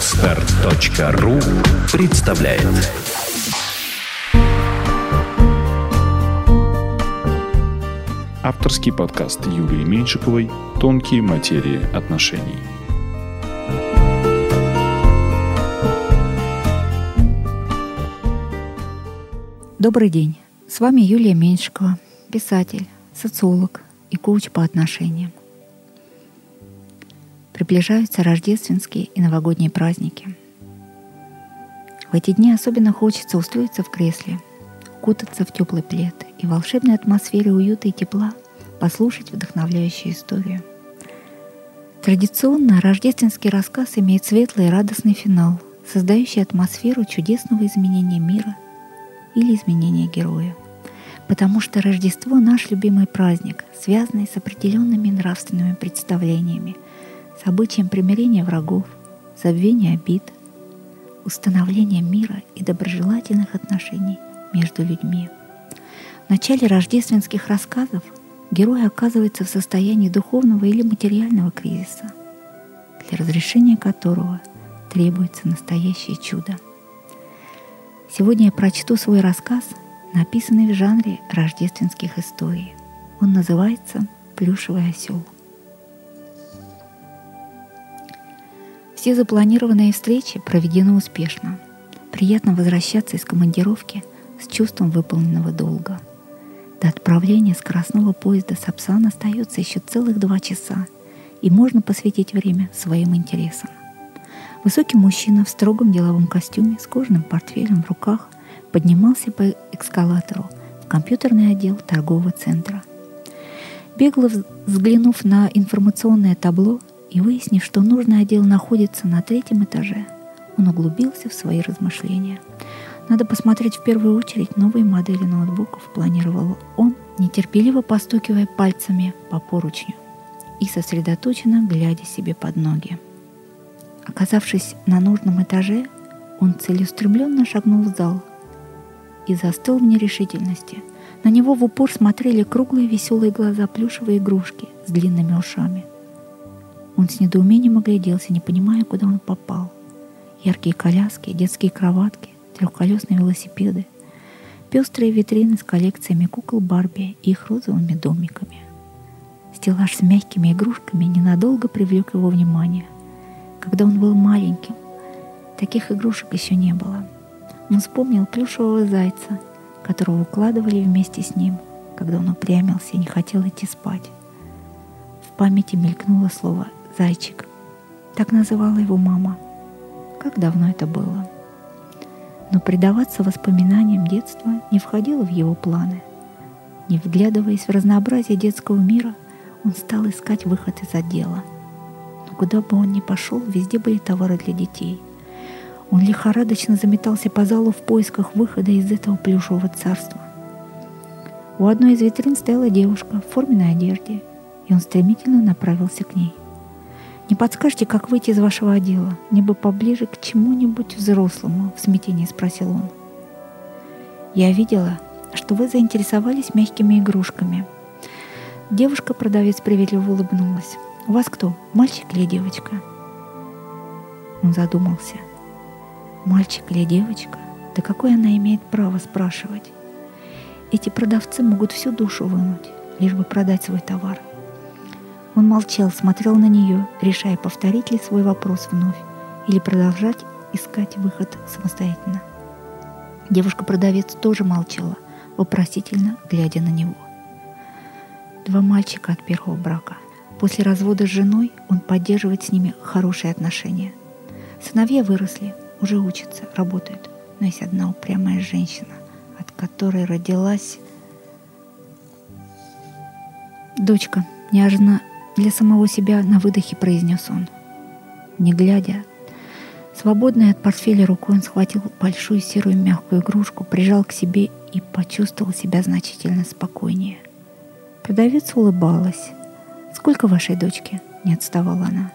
Отстар.ру представляет Авторский подкаст Юлии Меньшиковой «Тонкие материи отношений». Добрый день. С вами Юлия Меньшикова, писатель, социолог и коуч по отношениям. Приближаются рождественские и новогодние праздники. В эти дни особенно хочется устроиться в кресле, кутаться в теплый плед и в волшебной атмосфере уюта и тепла послушать вдохновляющую историю. Традиционно рождественский рассказ имеет светлый и радостный финал, создающий атмосферу чудесного изменения мира или изменения героя. Потому что Рождество — наш любимый праздник, связанный с определенными нравственными представлениями — с обычаем примирения врагов, забвения обид, установления мира и доброжелательных отношений между людьми. В начале рождественских рассказов герой оказывается в состоянии духовного или материального кризиса, для разрешения которого требуется настоящее чудо. Сегодня я прочту свой рассказ, написанный в жанре рождественских историй. Он называется «Плюшевый осел». Все запланированные встречи проведены успешно. Приятно возвращаться из командировки с чувством выполненного долга. До отправления скоростного поезда Сапсан остается еще целых два часа, и можно посвятить время своим интересам. Высокий мужчина в строгом деловом костюме с кожаным портфелем в руках поднимался по эскалатору в компьютерный отдел торгового центра. Бегло взглянув на информационное табло, и выяснив, что нужный отдел находится на третьем этаже, он углубился в свои размышления. Надо посмотреть в первую очередь новые модели ноутбуков, планировал он, нетерпеливо постукивая пальцами по поручню и сосредоточенно глядя себе под ноги. Оказавшись на нужном этаже, он целеустремленно шагнул в зал и застыл в нерешительности. На него в упор смотрели круглые веселые глаза плюшевой игрушки с длинными ушами. Он с недоумением огляделся, не понимая, куда он попал. Яркие коляски, детские кроватки, трехколесные велосипеды, пестрые витрины с коллекциями кукол Барби и их розовыми домиками. Стеллаж с мягкими игрушками ненадолго привлек его внимание. Когда он был маленьким, таких игрушек еще не было. Он вспомнил плюшевого зайца, которого укладывали вместе с ним, когда он упрямился и не хотел идти спать. В памяти мелькнуло слово Зайчик. Так называла его мама. Как давно это было. Но предаваться воспоминаниям детства не входило в его планы. Не вглядываясь в разнообразие детского мира, он стал искать выход из отдела. Но куда бы он ни пошел, везде были товары для детей. Он лихорадочно заметался по залу в поисках выхода из этого плюшевого царства. У одной из витрин стояла девушка в форменной одежде, и он стремительно направился к ней. Не подскажете, как выйти из вашего отдела? Мне бы поближе к чему-нибудь взрослому, в смятении спросил он. Я видела, что вы заинтересовались мягкими игрушками. Девушка-продавец приветливо улыбнулась. У вас кто, мальчик или девочка? Он задумался. Мальчик или девочка? Да какое она имеет право спрашивать? Эти продавцы могут всю душу вынуть, лишь бы продать свой товар – он молчал, смотрел на нее, решая, повторить ли свой вопрос вновь или продолжать искать выход самостоятельно. Девушка-продавец тоже молчала, вопросительно глядя на него. Два мальчика от первого брака. После развода с женой он поддерживает с ними хорошие отношения. Сыновья выросли, уже учатся, работают. Но есть одна упрямая женщина, от которой родилась дочка. Неожиданно для самого себя на выдохе произнес он. Не глядя, свободной от портфеля рукой он схватил большую серую мягкую игрушку, прижал к себе и почувствовал себя значительно спокойнее. Продавец улыбалась. «Сколько вашей дочке?» — не отставала она.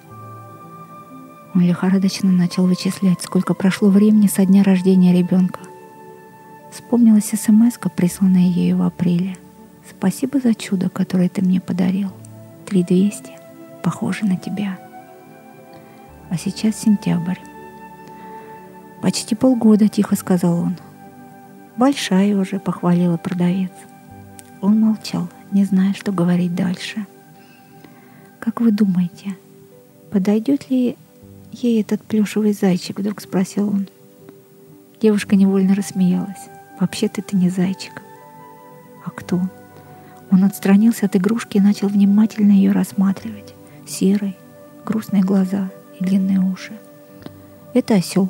Он лихорадочно начал вычислять, сколько прошло времени со дня рождения ребенка. Вспомнилась смс присланная ею в апреле. «Спасибо за чудо, которое ты мне подарил». 3200 похоже на тебя. А сейчас сентябрь. «Почти полгода», — тихо сказал он. «Большая уже», — похвалила продавец. Он молчал, не зная, что говорить дальше. «Как вы думаете, подойдет ли ей этот плюшевый зайчик?» — вдруг спросил он. Девушка невольно рассмеялась. «Вообще-то это не зайчик». «А кто?» Он отстранился от игрушки и начал внимательно ее рассматривать. Серые, грустные глаза и длинные уши. «Это осел,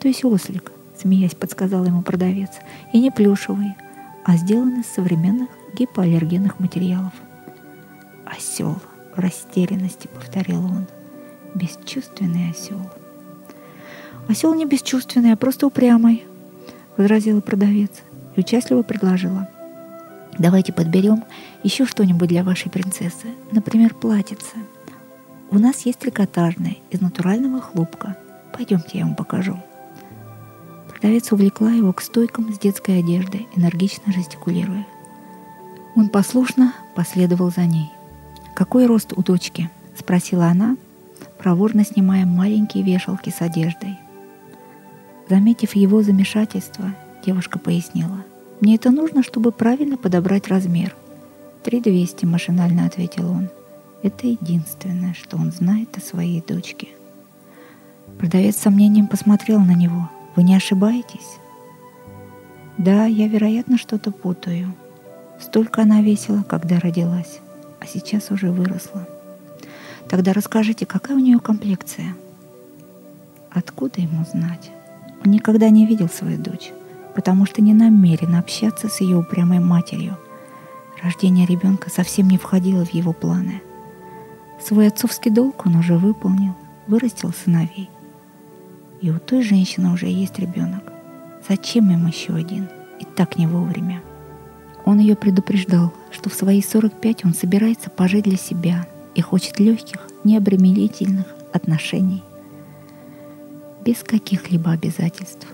то есть ослик», — смеясь подсказал ему продавец. «И не плюшевый, а сделан из современных гипоаллергенных материалов». «Осел», — в растерянности повторил он. «Бесчувственный осел». «Осел не бесчувственный, а просто упрямый», — возразила продавец и участливо предложила — Давайте подберем еще что-нибудь для вашей принцессы, например, платьице. У нас есть трикотажное из натурального хлопка. Пойдемте, я вам покажу. Продавец увлекла его к стойкам с детской одеждой, энергично жестикулируя. Он послушно последовал за ней. «Какой рост у дочки?» — спросила она, проворно снимая маленькие вешалки с одеждой. Заметив его замешательство, девушка пояснила. Мне это нужно, чтобы правильно подобрать размер. «Три двести», — машинально ответил он. Это единственное, что он знает о своей дочке. Продавец с сомнением посмотрел на него. «Вы не ошибаетесь?» «Да, я, вероятно, что-то путаю. Столько она весила, когда родилась, а сейчас уже выросла. Тогда расскажите, какая у нее комплекция?» Откуда ему знать? Он никогда не видел свою дочь потому что не намерен общаться с ее упрямой матерью. Рождение ребенка совсем не входило в его планы. Свой отцовский долг он уже выполнил, вырастил сыновей. И у той женщины уже есть ребенок. Зачем им еще один? И так не вовремя. Он ее предупреждал, что в свои 45 он собирается пожить для себя и хочет легких, необременительных отношений, без каких-либо обязательств.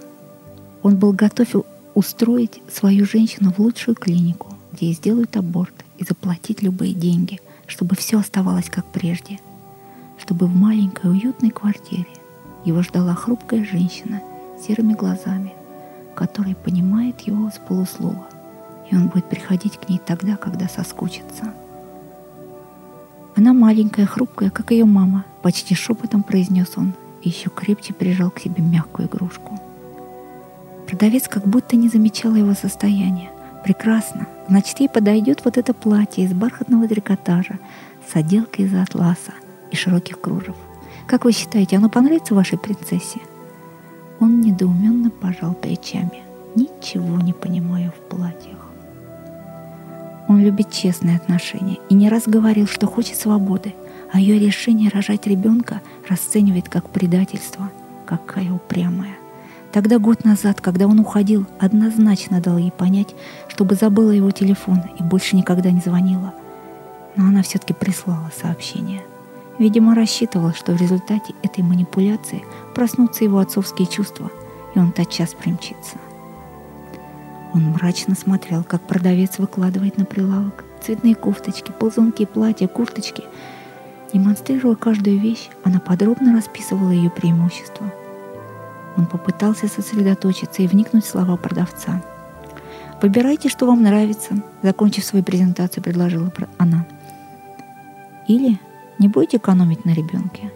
Он был готов устроить свою женщину в лучшую клинику, где ей сделают аборт и заплатить любые деньги, чтобы все оставалось как прежде. Чтобы в маленькой уютной квартире его ждала хрупкая женщина с серыми глазами, которая понимает его с полуслова, и он будет приходить к ней тогда, когда соскучится. Она маленькая, хрупкая, как ее мама, почти шепотом произнес он и еще крепче прижал к себе мягкую игрушку. Продавец как будто не замечал его состояния. Прекрасно. Значит, ей подойдет вот это платье из бархатного трикотажа с отделкой из атласа и широких кружев. Как вы считаете, оно понравится вашей принцессе? Он недоуменно пожал плечами. Ничего не понимаю в платьях. Он любит честные отношения и не раз говорил, что хочет свободы, а ее решение рожать ребенка расценивает как предательство. Какая упрямая. Тогда год назад, когда он уходил, однозначно дал ей понять, чтобы забыла его телефон и больше никогда не звонила. Но она все-таки прислала сообщение. Видимо, рассчитывала, что в результате этой манипуляции проснутся его отцовские чувства, и он тотчас примчится. Он мрачно смотрел, как продавец выкладывает на прилавок цветные кофточки, ползунки, платья, курточки. Демонстрируя каждую вещь, она подробно расписывала ее преимущества – он попытался сосредоточиться и вникнуть в слова продавца. «Выбирайте, что вам нравится», — закончив свою презентацию, предложила она. «Или не будете экономить на ребенке?»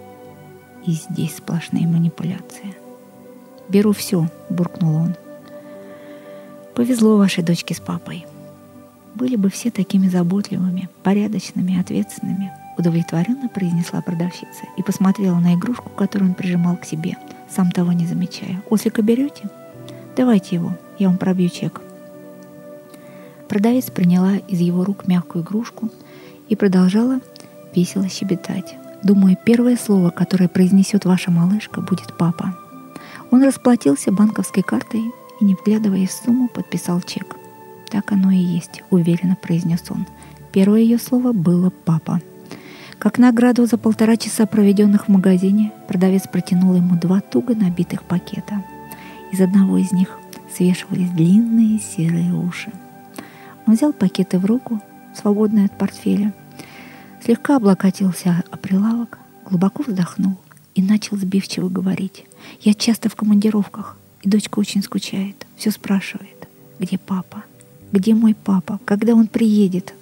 И здесь сплошные манипуляции. «Беру все», — буркнул он. «Повезло вашей дочке с папой. Были бы все такими заботливыми, порядочными, ответственными», — удовлетворенно произнесла продавщица и посмотрела на игрушку, которую он прижимал к себе — сам того не замечая. «Ослика берете? Давайте его, я вам пробью чек». Продавец приняла из его рук мягкую игрушку и продолжала весело щебетать. «Думаю, первое слово, которое произнесет ваша малышка, будет «папа». Он расплатился банковской картой и, не вглядываясь в сумму, подписал чек. «Так оно и есть», — уверенно произнес он. Первое ее слово было «папа». Как награду за полтора часа, проведенных в магазине, продавец протянул ему два туго набитых пакета. Из одного из них свешивались длинные серые уши. Он взял пакеты в руку, свободные от портфеля, слегка облокотился о прилавок, глубоко вздохнул и начал сбивчиво говорить. «Я часто в командировках, и дочка очень скучает. Все спрашивает, где папа? Где мой папа? Когда он приедет?»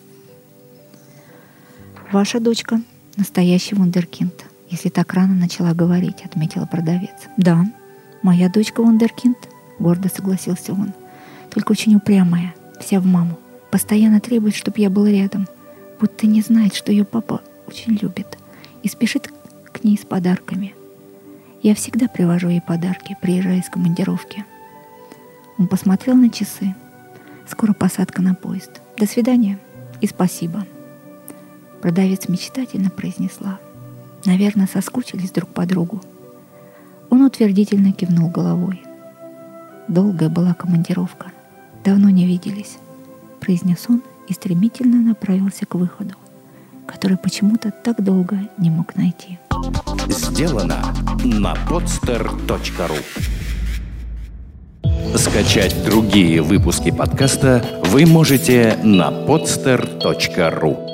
«Ваша дочка — настоящий вундеркинд», если так рано начала говорить, отметила продавец. «Да, моя дочка вундеркинд», — гордо согласился он. «Только очень упрямая, вся в маму. Постоянно требует, чтобы я был рядом, будто не знает, что ее папа очень любит, и спешит к ней с подарками. Я всегда привожу ей подарки, приезжая из командировки. Он посмотрел на часы. Скоро посадка на поезд. До свидания и спасибо. Продавец мечтательно произнесла. Наверное, соскучились друг по другу. Он утвердительно кивнул головой. Долгая была командировка. Давно не виделись, произнес он и стремительно направился к выходу, который почему-то так долго не мог найти. Сделано на podster.ru Скачать другие выпуски подкаста вы можете на podster.ru